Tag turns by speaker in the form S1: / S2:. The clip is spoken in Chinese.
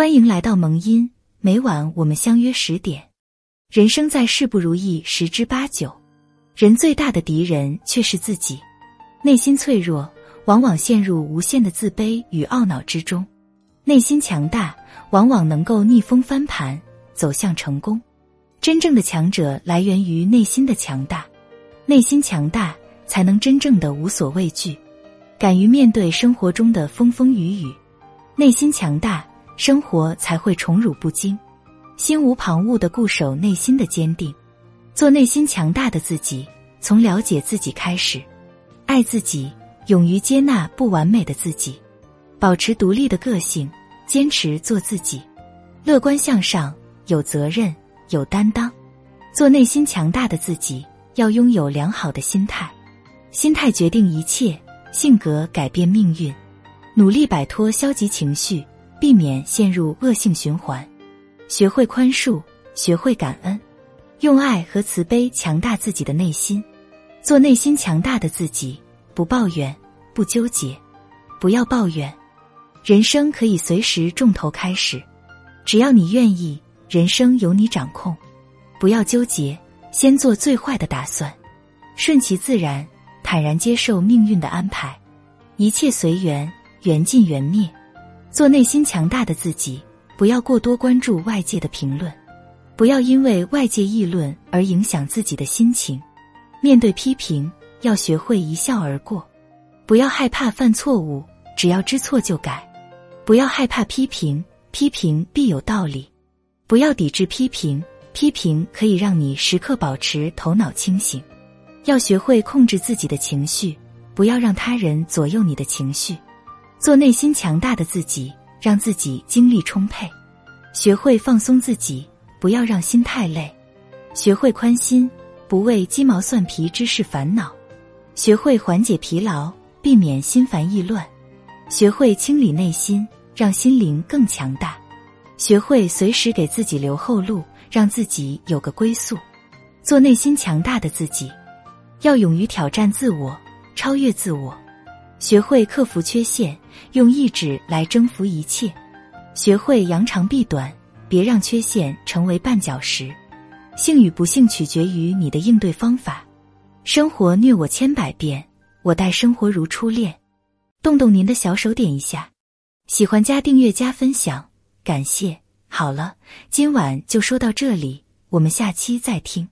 S1: 欢迎来到萌音，每晚我们相约十点。人生在世不如意十之八九，人最大的敌人却是自己。内心脆弱，往往陷入无限的自卑与懊恼之中；内心强大，往往能够逆风翻盘，走向成功。真正的强者来源于内心的强大，内心强大才能真正的无所畏惧，敢于面对生活中的风风雨雨。内心强大。生活才会宠辱不惊，心无旁骛的固守内心的坚定，做内心强大的自己。从了解自己开始，爱自己，勇于接纳不完美的自己，保持独立的个性，坚持做自己，乐观向上，有责任，有担当。做内心强大的自己，要拥有良好的心态，心态决定一切，性格改变命运。努力摆脱消极情绪。避免陷入恶性循环，学会宽恕，学会感恩，用爱和慈悲强大自己的内心，做内心强大的自己。不抱怨，不纠结，不要抱怨。人生可以随时重头开始，只要你愿意，人生由你掌控。不要纠结，先做最坏的打算，顺其自然，坦然接受命运的安排，一切随缘，缘尽缘灭。做内心强大的自己，不要过多关注外界的评论，不要因为外界议论而影响自己的心情。面对批评，要学会一笑而过，不要害怕犯错误，只要知错就改。不要害怕批评，批评必有道理。不要抵制批评，批评可以让你时刻保持头脑清醒。要学会控制自己的情绪，不要让他人左右你的情绪。做内心强大的自己，让自己精力充沛；学会放松自己，不要让心太累；学会宽心，不为鸡毛蒜皮之事烦恼；学会缓解疲劳，避免心烦意乱；学会清理内心，让心灵更强大；学会随时给自己留后路，让自己有个归宿。做内心强大的自己，要勇于挑战自我，超越自我。学会克服缺陷，用意志来征服一切；学会扬长避短，别让缺陷成为绊脚石。幸与不幸取决于你的应对方法。生活虐我千百遍，我待生活如初恋。动动您的小手点一下，喜欢加订阅加分享，感谢。好了，今晚就说到这里，我们下期再听。